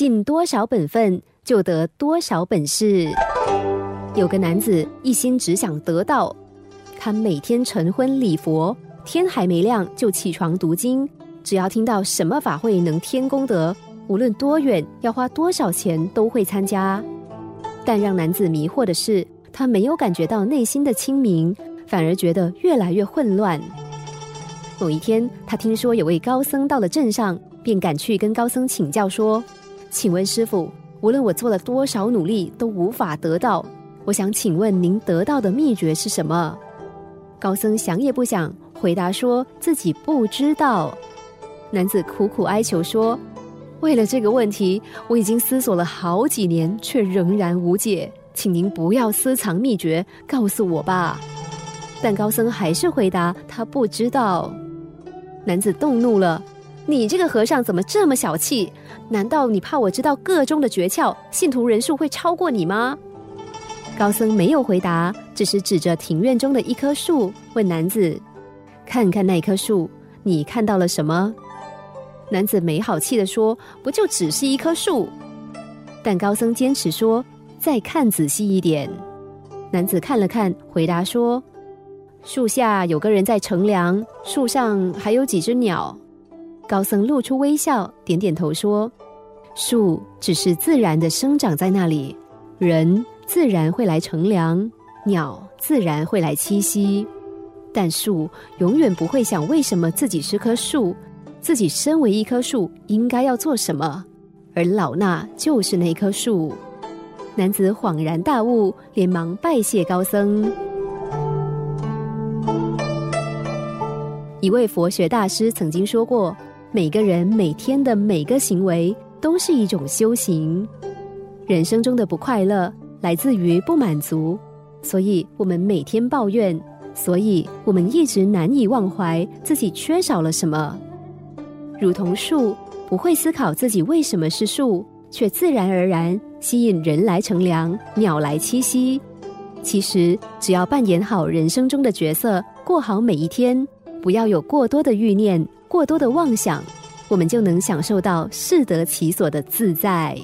尽多少本分，就得多少本事。有个男子一心只想得到，他每天晨昏礼佛，天还没亮就起床读经。只要听到什么法会能添功德，无论多远，要花多少钱都会参加。但让男子迷惑的是，他没有感觉到内心的清明，反而觉得越来越混乱。某一天，他听说有位高僧到了镇上，便赶去跟高僧请教说：“请问师傅，无论我做了多少努力，都无法得到。我想请问您得到的秘诀是什么？”高僧想也不想，回答说自己不知道。男子苦苦哀求说：“为了这个问题，我已经思索了好几年，却仍然无解。请您不要私藏秘诀，告诉我吧。”但高僧还是回答他不知道。男子动怒了：“你这个和尚怎么这么小气？难道你怕我知道个中的诀窍，信徒人数会超过你吗？”高僧没有回答，只是指着庭院中的一棵树，问男子：“看看那棵树，你看到了什么？”男子没好气的说：“不就只是一棵树？”但高僧坚持说：“再看仔细一点。”男子看了看，回答说：“树下有个人在乘凉，树上还有几只鸟。”高僧露出微笑，点点头说：“树只是自然的生长在那里，人自然会来乘凉，鸟自然会来栖息，但树永远不会想为什么自己是棵树。”自己身为一棵树，应该要做什么？而老衲就是那棵树。男子恍然大悟，连忙拜谢高僧。一位佛学大师曾经说过：“每个人每天的每个行为都是一种修行。人生中的不快乐来自于不满足，所以我们每天抱怨，所以我们一直难以忘怀自己缺少了什么。”如同树不会思考自己为什么是树，却自然而然吸引人来乘凉、鸟来栖息。其实，只要扮演好人生中的角色，过好每一天，不要有过多的欲念、过多的妄想，我们就能享受到适得其所的自在。